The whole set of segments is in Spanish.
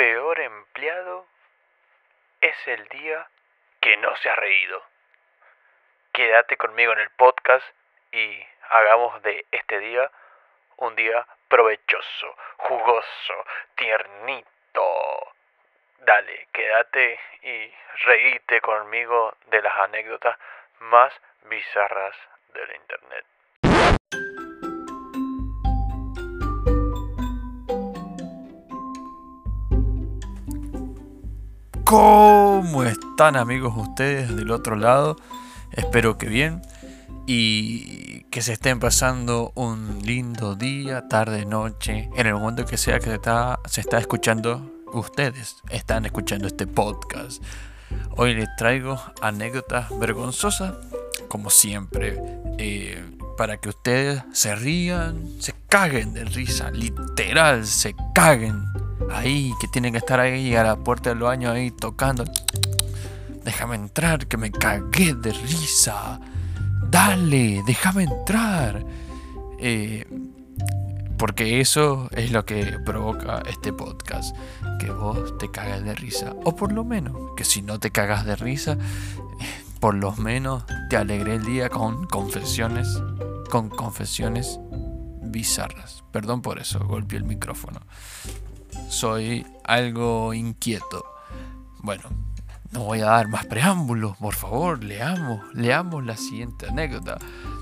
peor empleado es el día que no se ha reído. Quédate conmigo en el podcast y hagamos de este día un día provechoso, jugoso, tiernito. Dale, quédate y reíte conmigo de las anécdotas más bizarras del internet. ¿Cómo están amigos ustedes del otro lado? Espero que bien y que se estén pasando un lindo día, tarde, noche, en el momento que sea que se está, se está escuchando, ustedes están escuchando este podcast. Hoy les traigo anécdotas vergonzosas, como siempre, eh, para que ustedes se rían, se caguen de risa, literal, se caguen ahí, que tienen que estar ahí a la puerta del baño ahí tocando. Déjame entrar, que me cagué de risa. Dale, déjame entrar. Eh, porque eso es lo que provoca este podcast. Que vos te cagas de risa. O por lo menos, que si no te cagas de risa, por lo menos te alegré el día con confesiones. Con confesiones bizarras. Perdón por eso, golpeé el micrófono soy algo inquieto. Bueno, no voy a dar más preámbulos, por favor, leamos, leamos la siguiente anécdota.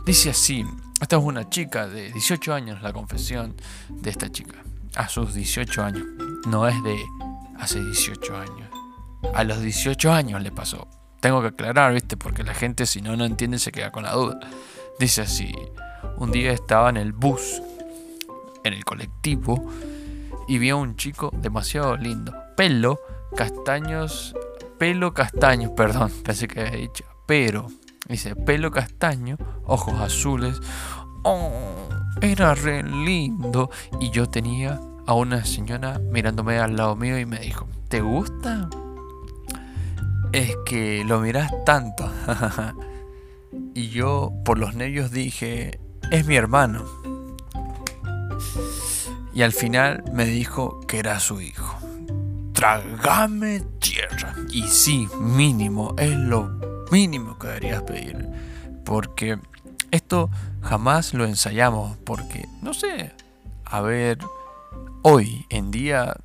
Dice así, esta es una chica de 18 años, la confesión de esta chica, a sus 18 años, no es de hace 18 años, a los 18 años le pasó. Tengo que aclarar, ¿viste? Porque la gente si no no entiende se queda con la duda. Dice así, un día estaba en el bus, en el colectivo, y vi a un chico demasiado lindo. Pelo, castaños, pelo castaño, perdón, pensé que había dicho, pero, dice, pelo castaño, ojos azules. Oh, era re lindo. Y yo tenía a una señora mirándome al lado mío y me dijo, ¿te gusta? Es que lo miras tanto. y yo por los nervios dije, es mi hermano y al final me dijo que era su hijo. Trágame tierra. Y sí, mínimo, es lo mínimo que deberías pedir. Porque esto jamás lo ensayamos. Porque, no sé, a ver, hoy en día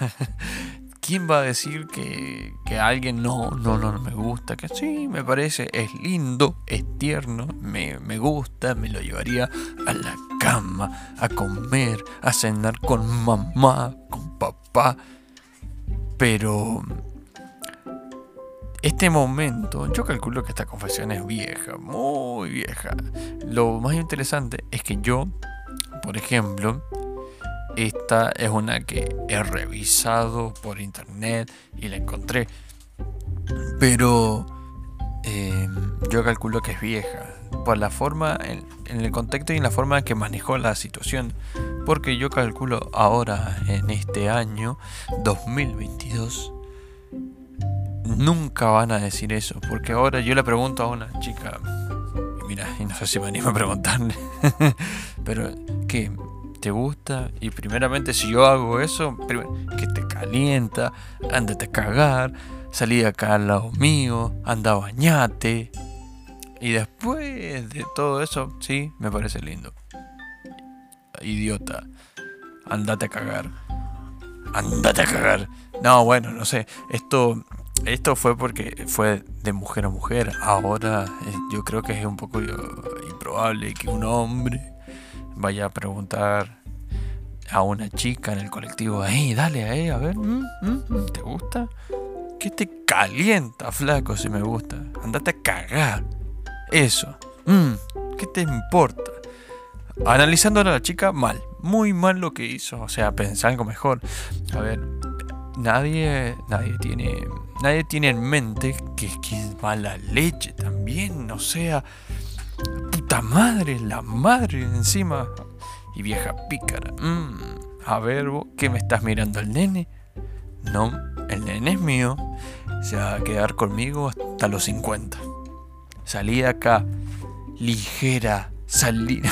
¿Quién va a decir que, que alguien no, no, no, me gusta? Que sí, me parece, es lindo, es tierno, me, me gusta, me lo llevaría a la a comer, a cenar con mamá, con papá. Pero este momento, yo calculo que esta confesión es vieja, muy vieja. Lo más interesante es que yo, por ejemplo, esta es una que he revisado por internet y la encontré. Pero em, yo calculo que es vieja. Por la forma, en, el contexto y en la forma en que manejó la situación. Porque yo calculo ahora, en este año 2022, nunca van a decir eso. Porque ahora yo le pregunto a una chica, mira, y no sé si me animo a preguntarle, pero que te gusta y primeramente si yo hago eso, que te calienta, ándate a cagar, salí de acá al lado mío, anda bañate. Y después de todo eso, sí, me parece lindo. Idiota, andate a cagar. Andate a cagar. No, bueno, no sé. Esto, esto fue porque fue de mujer a mujer. Ahora eh, yo creo que es un poco improbable que un hombre vaya a preguntar a una chica en el colectivo, hey, dale, ahí, a ver, mm, mm, mm, ¿te gusta? ¿Qué te calienta, flaco, si me gusta? Andate a cagar. Eso. ¿Qué te importa? Analizando a la chica, mal. Muy mal lo que hizo. O sea, pensar algo mejor. A ver, nadie, nadie tiene, nadie tiene en mente que, que es mala leche también. O sea, puta madre, la madre encima. Y vieja pícara. Mm, a ver, ¿qué me estás mirando el nene? No, el nene es mío. Se va a quedar conmigo hasta los 50. Salí de acá. Ligera. Salí.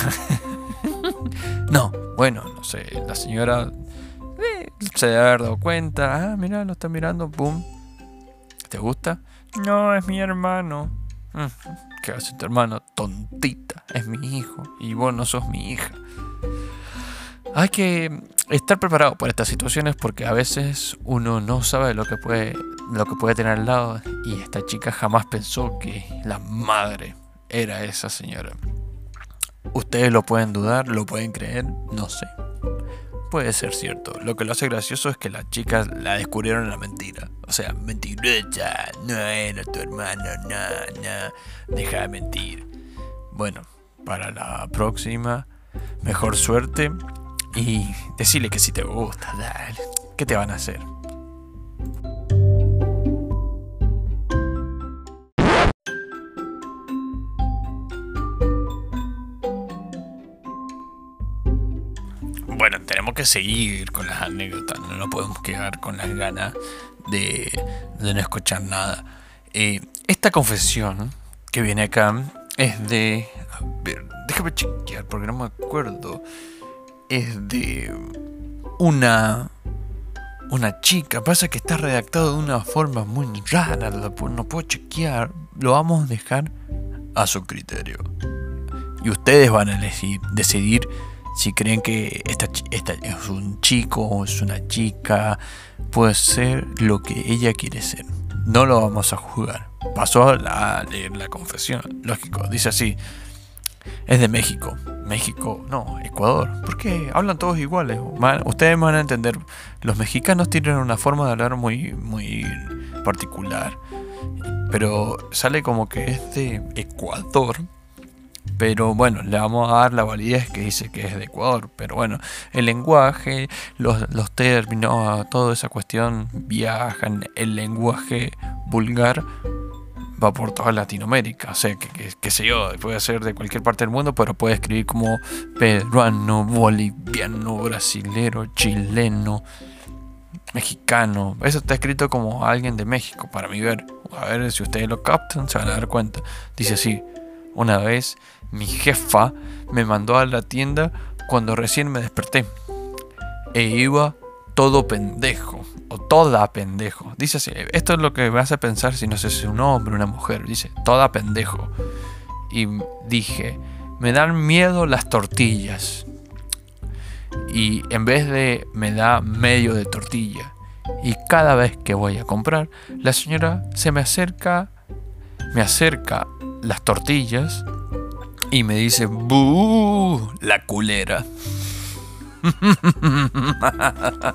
no, bueno, no sé. La señora. Eh, se debe haber dado cuenta. Ah, mira, lo está mirando, pum. ¿Te gusta? No, es mi hermano. Mm, ¿Qué hace tu hermano? Tontita, es mi hijo. Y vos no sos mi hija. Hay que estar preparado para estas situaciones porque a veces uno no sabe lo que puede, lo que puede tener al lado. Y esta chica jamás pensó que la madre era esa señora. Ustedes lo pueden dudar, lo pueden creer, no sé puede ser cierto. Lo que lo hace gracioso es que las chicas la descubrieron en la mentira. O sea, mentirosa, no era tu hermano, no, no, deja de mentir. Bueno, para la próxima, mejor suerte y decirle que si te gusta, dale. ¿Qué te van a hacer? bueno, tenemos que seguir con las anécdotas, no nos podemos quedar con las ganas de, no escuchar nada. Eh, esta confesión que viene acá es de... A ver, déjame chequear porque no me acuerdo. Es de una... Una chica, pasa que está redactado de una forma muy rara, no puedo chequear, lo vamos a dejar a su criterio. Y ustedes van a elegir, decidir si creen que esta, es un chico o es una chica, puede ser lo que ella quiere ser. No lo vamos a juzgar. Pasó a leer la confesión, lógico, dice así. Es de México. México, no, Ecuador. ¿Por qué? Hablan todos iguales. ustedes van a entender. Los mexicanos tienen una forma de hablar muy, muy particular. Pero sale como que es de Ecuador pero bueno, le vamos a dar la validez que dice que es de Ecuador. Pero bueno, el lenguaje, los, los términos, toda esa cuestión viajan. El lenguaje vulgar va por toda Latinoamérica. O sea, que, que, sé yo, puede ser de cualquier parte del mundo, pero puede escribir como peruano, boliviano, brasilero, chileno, mexicano. Eso está escrito como alguien de México, para mí ver. A ver si ustedes lo captan, se van a dar cuenta. Dice así. Una vez mi jefa me mandó a la tienda cuando recién me desperté. E iba todo pendejo. Toda pendejo. Dice así. Esto es lo que me hace pensar si no sé si es un hombre o una mujer. Dice, toda pendejo. Y dije, me dan miedo las tortillas. Y en vez de me da medio de tortilla. Y cada vez que voy a comprar, la señora se me acerca, me acerca las tortillas y me dice, ¡Buh! La culera.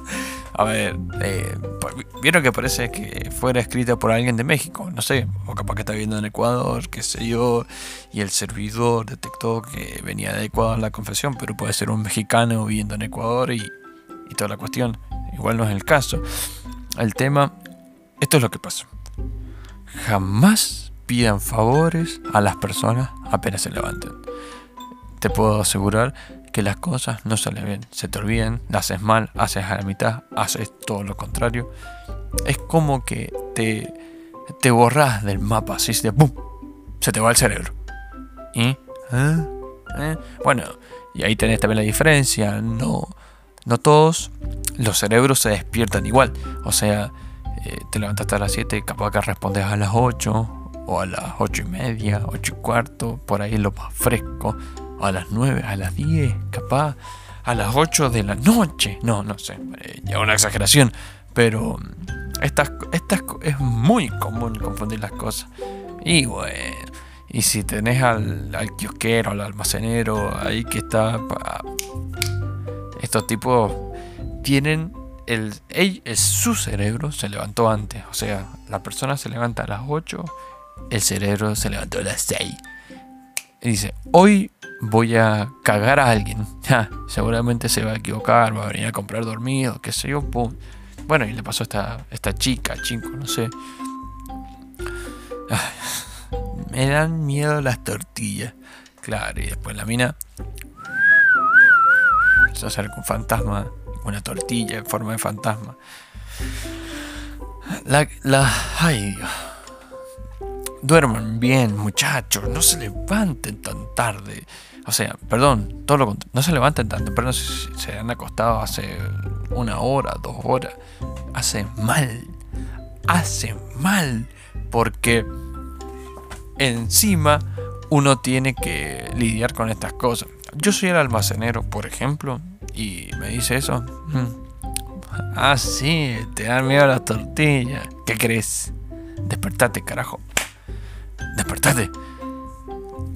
A ver, eh, pues, vieron que parece que fuera escrita por alguien de México, no sé, o capaz que está viviendo en Ecuador, qué sé yo, y el servidor detectó que venía de Ecuador la confesión, pero puede ser un mexicano viviendo en Ecuador y, y toda la cuestión. Igual no es el caso. El tema, esto es lo que pasa. Jamás pidan favores a las personas apenas se levanten. Te puedo asegurar que las cosas no salen bien, se te olviden, haces mal, haces a la mitad, haces todo lo contrario. Es como que te, te borras del mapa, así se, ¡pum! se te va el cerebro. ¿Y? ¿Eh? ¿Eh? Bueno, y ahí tenés también la diferencia. No, no todos los cerebros se despiertan igual. O sea, eh, te levantaste a las 7, capaz que respondes a las 8 o a las ocho y media, ocho y cuarto, por ahí lo más fresco, a las 9, a las 10, capaz, a las 8 de la noche, no, no sé, eh, ya una exageración, pero mm, estas, es muy común confundir las cosas. Y bueno, y si tenés al, al kiosquero, al almacenero ahí que está, estos tipos tienen el, el, su cerebro se levantó antes, o sea, la persona se levanta a las 8 el cerebro se levantó a las 6. Y dice, hoy voy a cagar a alguien. seguramente se va a equivocar, va a venir a comprar dormido, qué sé yo. Bueno, y le pasó a esta, esta chica, chico, no sé. me dan miedo las tortillas. Claro, y después la mina se acerca un fantasma, una tortilla en forma de fantasma. La, la, ay Dios. Duerman bien, muchachos, no se levanten tan tarde. O sea, perdón, todo lo contrario, no se levanten tan temprano si se han acostado hace una hora, dos horas, hace mal. Hace mal. Porque encima uno tiene que lidiar con estas cosas. Yo soy el almacenero, por ejemplo, y me dice eso. Mm. Ah, sí, te dan miedo las tortillas. ¿Qué crees? Despertate, carajo. Despertate.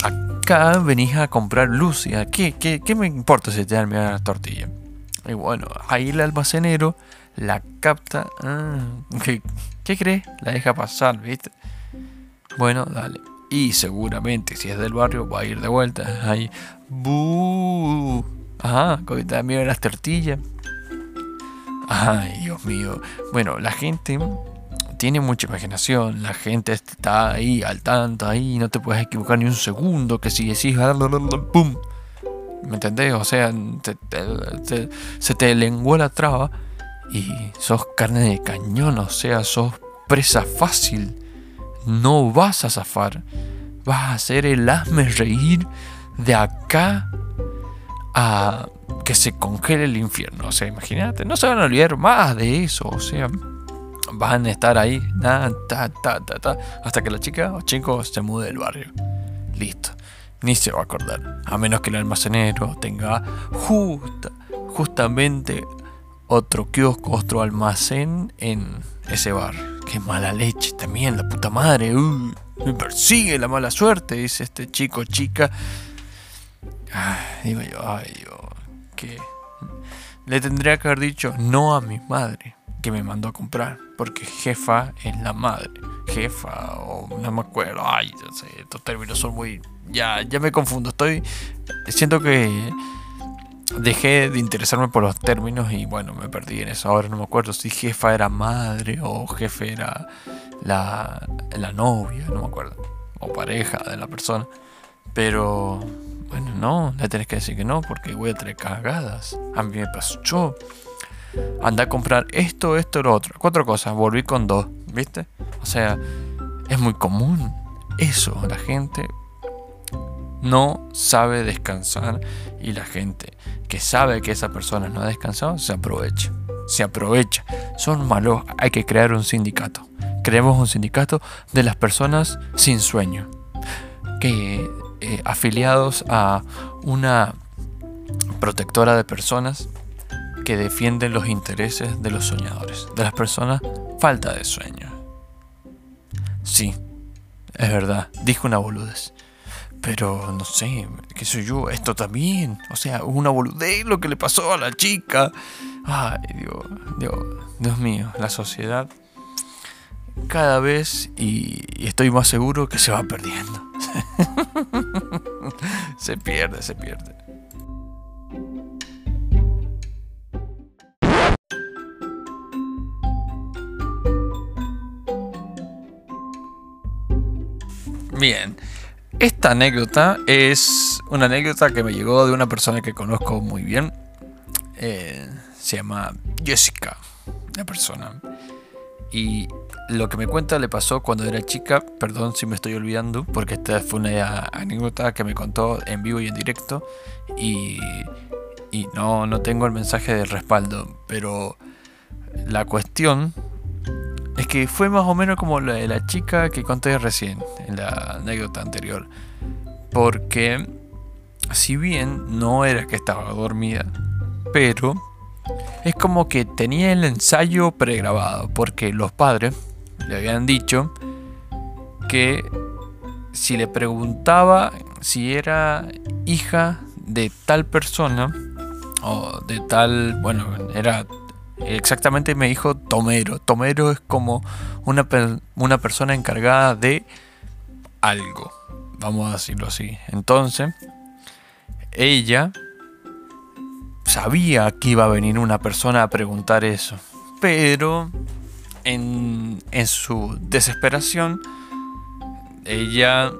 Acá venís a comprar luz. ¿Qué, qué, qué me importa si te dan miedo las tortillas? Y bueno, ahí el almacenero la capta. Ah, ¿qué, ¿Qué crees? La deja pasar, ¿viste? Bueno, dale. Y seguramente si es del barrio va a ir de vuelta. Ahí. ¡Bú! Ajá, te da miedo las tortillas. Ay, Dios mío. Bueno, la gente tiene mucha imaginación. La gente está ahí al tanto, ahí. No te puedes equivocar ni un segundo. Que si decís, ¡pum! ¿Me entendés? O sea, se te lenguó la traba y sos carne de cañón. O sea, sos presa fácil. No vas a zafar. Vas a hacer el hazme reír de acá a que se congele el infierno. O sea, imagínate, no se van a olvidar más de eso. O sea, van a estar ahí, hasta que la chica o chico se mude del barrio. Listo. Ni se va a acordar. A menos que el almacenero tenga justa, justamente otro kiosco, otro almacén en ese bar. Qué mala leche también, la puta madre. me persigue la mala suerte, dice este chico, chica. digo yo, ay, yo, que le tendría que haber dicho no a mi madre que me mandó a comprar, porque jefa es la madre, jefa o no me acuerdo, ay, no sé, estos términos son muy, ya, ya me confundo, estoy, siento que dejé de interesarme por los términos y bueno, me perdí en eso, ahora no me acuerdo si jefa era madre o jefe era la, la novia, no me acuerdo, o pareja de la persona, pero bueno, no, le tenés que decir que no, porque voy a tener cagadas. A mí me pasó. Anda a comprar esto, esto, lo otro. Cuatro cosas, volví con dos, ¿viste? O sea, es muy común eso. La gente no sabe descansar y la gente que sabe que esa persona no ha descansado se aprovecha. Se aprovecha. Son malos. Hay que crear un sindicato. Creemos un sindicato de las personas sin sueño. Que eh, afiliados a una protectora de personas que defienden los intereses de los soñadores, de las personas falta de sueño. Sí, es verdad, dijo una boludez. Pero no sé, qué soy yo, esto también. O sea, una boludez lo que le pasó a la chica. Ay, Dios, Dios, mío, la sociedad cada vez y estoy más seguro que se va perdiendo. se pierde, se pierde. Bien, esta anécdota es una anécdota que me llegó de una persona que conozco muy bien. Eh, se llama Jessica, la persona. Y lo que me cuenta le pasó cuando era chica, perdón si me estoy olvidando, porque esta fue una anécdota que me contó en vivo y en directo y, y no, no tengo el mensaje de respaldo, pero la cuestión es que fue más o menos como la de la chica que conté recién, en la anécdota anterior, porque si bien no era que estaba dormida, pero es como que tenía el ensayo pregrabado, porque los padres le habían dicho que si le preguntaba si era hija de tal persona o de tal, bueno, era exactamente me dijo Tomero. Tomero es como una, una persona encargada de algo, vamos a decirlo así. Entonces, ella sabía que iba a venir una persona a preguntar eso, pero en, su desesperación, ella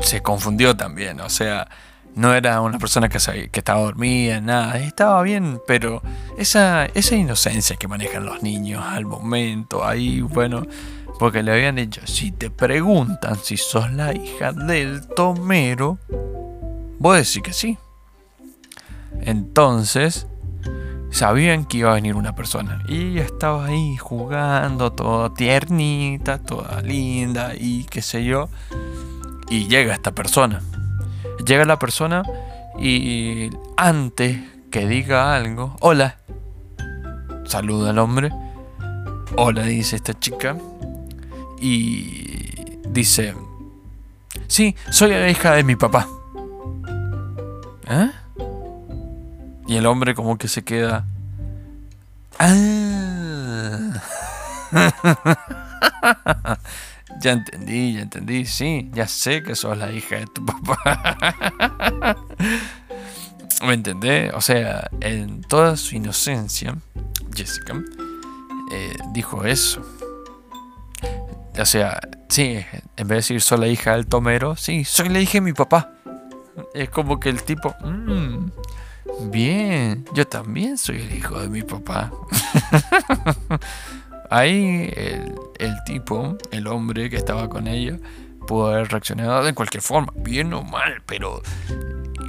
se confundió también. O sea, no era una persona que, estaba dormida, nada. Estaba bien, pero esa, esa inocencia que manejan los niños al momento, ahí, bueno, porque le habían dicho, si te preguntan si sos la hija del tomero, vos decís que sí. Entonces, sabían que iba a venir una persona. Y estaba ahí jugando, toda tiernita, toda linda y qué sé yo. Y llega esta persona. Llega la persona y antes que diga algo, hola, saluda al hombre. Hola, dice esta chica. Y dice, sí, soy la hija de mi papá. ¿Eh? Y el hombre como que se queda... Ah. ya entendí, ya entendí, sí, ya sé que sos la hija de tu papá. ¿Me entendés? O sea, en toda su inocencia, Jessica eh, dijo eso. O sea, sí, en vez de decir soy la hija del tomero, sí, soy la hija de mi papá. Es como que el tipo, mmm, bien, yo también soy el hijo de mi papá. Ahí el, el, tipo, el hombre que estaba con ella, pudo haber reaccionado de cualquier forma, bien o mal, pero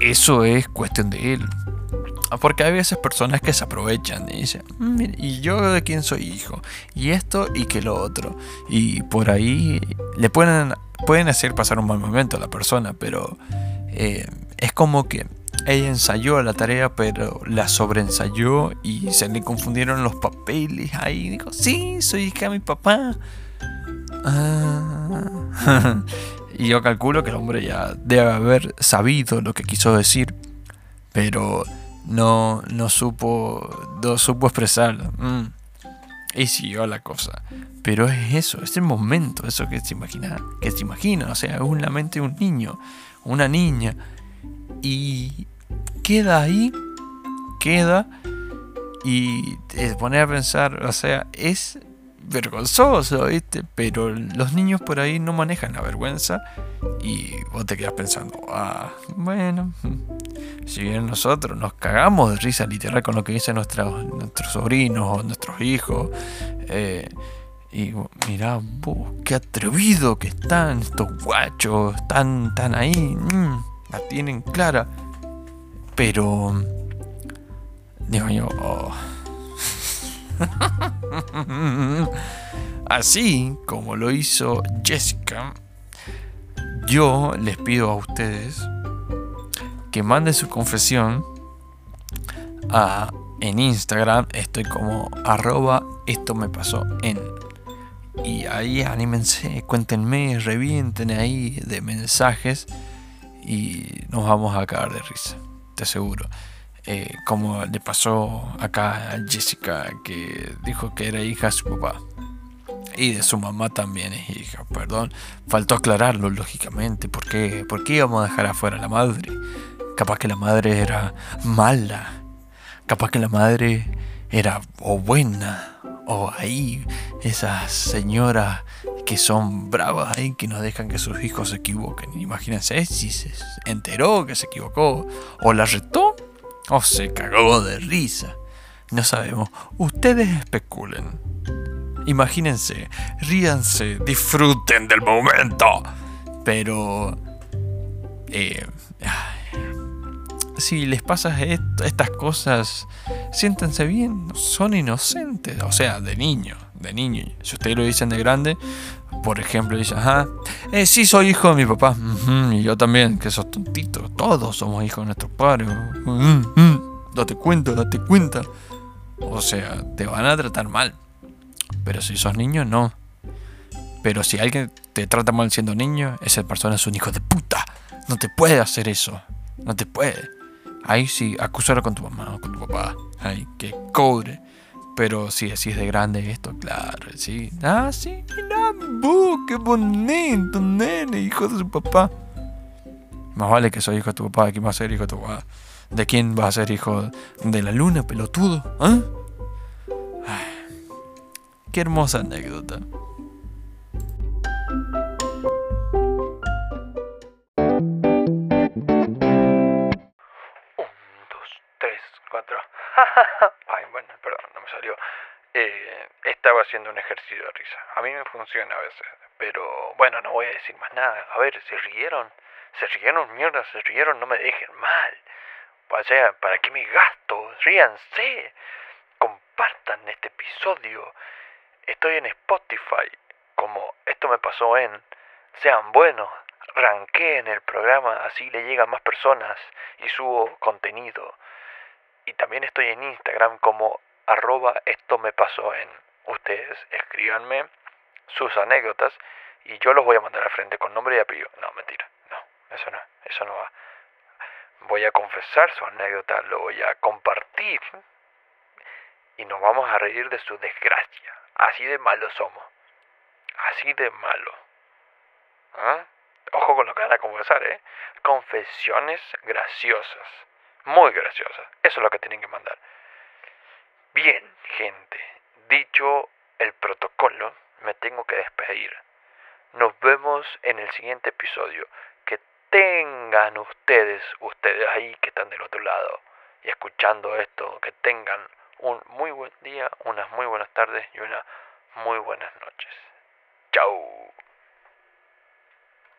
eso es cuestión de él. Porque hay veces personas que se aprovechan y dicen, mm, ¿y yo de quién soy hijo? Y esto y que lo otro. Y por ahí le pueden, pueden hacer pasar un mal momento a la persona, pero eh, es como que ella ensayó la tarea, pero la sobreensayó y se le confundieron los papeles. Ahí dijo, sí, soy hija de mi papá. Ah. y yo calculo que el hombre ya debe haber sabido lo que quiso decir, pero no, no supo, no supo expresarlo. Mm. Y siguió la cosa. Pero es eso, es el momento, eso que se imagina, que se imagina, o sea, es la mente de un niño, una niña. Y queda ahí, queda y te pone a pensar, o sea, es vergonzoso, ¿viste? Pero los niños por ahí no manejan la vergüenza y vos te quedas pensando, ah, bueno, si bien nosotros nos cagamos de risa literal con lo que dicen nuestros, nuestros sobrinos o nuestros hijos, eh, y mirá, vos, qué atrevido que están estos guachos, están, tan ahí, mm, la tienen clara, pero, digo yo, oh. Así como lo hizo Jessica, yo les pido a ustedes que manden su confesión a, en Instagram. Estoy como arroba esto me pasó en. Y ahí anímense, cuéntenme, revienten ahí de mensajes y nos vamos a cagar de risa, te aseguro. Eh, como le pasó acá a Jessica, que dijo que era hija de su papá. Y de su mamá también es hija, perdón. Faltó aclararlo, lógicamente. ¿Por qué? ¿Por qué íbamos a dejar afuera a la madre? Capaz que la madre era mala. Capaz que la madre era o buena. O ahí, esas señoras que son bravas ahí, que no dejan que sus hijos se equivoquen. Imagínense si se enteró que se equivocó o la retó o se cagó de risa. No sabemos. Ustedes especulen. Imagínense, ríanse, disfruten del momento. Pero... Eh, si les pasa estas cosas, siéntense bien, son inocentes, o sea, de niño, de niño. Si ustedes lo dicen de grande, por ejemplo, dicen, ajá, eh, sí soy hijo de mi papá, y yo también, que sos tontito, todos somos hijos de nuestros padres, date cuenta, date cuenta. O sea, te van a tratar mal. Pero si sos niño, no. Pero si alguien te trata mal siendo niño, esa persona es un hijo de puta. No te puede hacer eso. No te puede. Ahí sí, acusarlo con tu mamá o con tu papá. Ay, que cobre. Pero si así es de grande esto, claro, sí. Ah, sí, mira, bu, qué bonito, nene, hijo de su papá. Más vale que soy hijo de tu papá, que va a ser hijo de tu papá. ¿De quién va a ser hijo? ¿De la luna, pelotudo? ¿Ah? Qué hermosa anécdota. Ay, bueno, perdón, no me salió. Eh, estaba haciendo un ejercicio de risa. A mí me funciona a veces. Pero bueno, no voy a decir más nada. A ver, ¿se rieron? ¿Se rieron, mierda? ¿Se rieron? No me dejen mal. O sea, ¿para qué me gasto? Ríanse. Compartan este episodio. Estoy en Spotify. Como esto me pasó en. Sean buenos. en el programa, así le llegan más personas y subo contenido. Y también estoy en Instagram como arroba esto me pasó en. Ustedes escríbanme sus anécdotas y yo los voy a mandar al frente con nombre y apellido. No, mentira, no, eso no, eso no va. Voy a confesar su anécdota, lo voy a compartir y nos vamos a reír de su desgracia. Así de malos somos. Así de malo. ¿Ah? Ojo con lo que van a confesar, ¿eh? Confesiones graciosas. Muy graciosas. Eso es lo que tienen que mandar. Bien, gente. Dicho el protocolo, me tengo que despedir. Nos vemos en el siguiente episodio. Que tengan ustedes, ustedes ahí que están del otro lado y escuchando esto, que tengan un muy buen día, unas muy buenas tardes y unas muy buenas noches. Chao.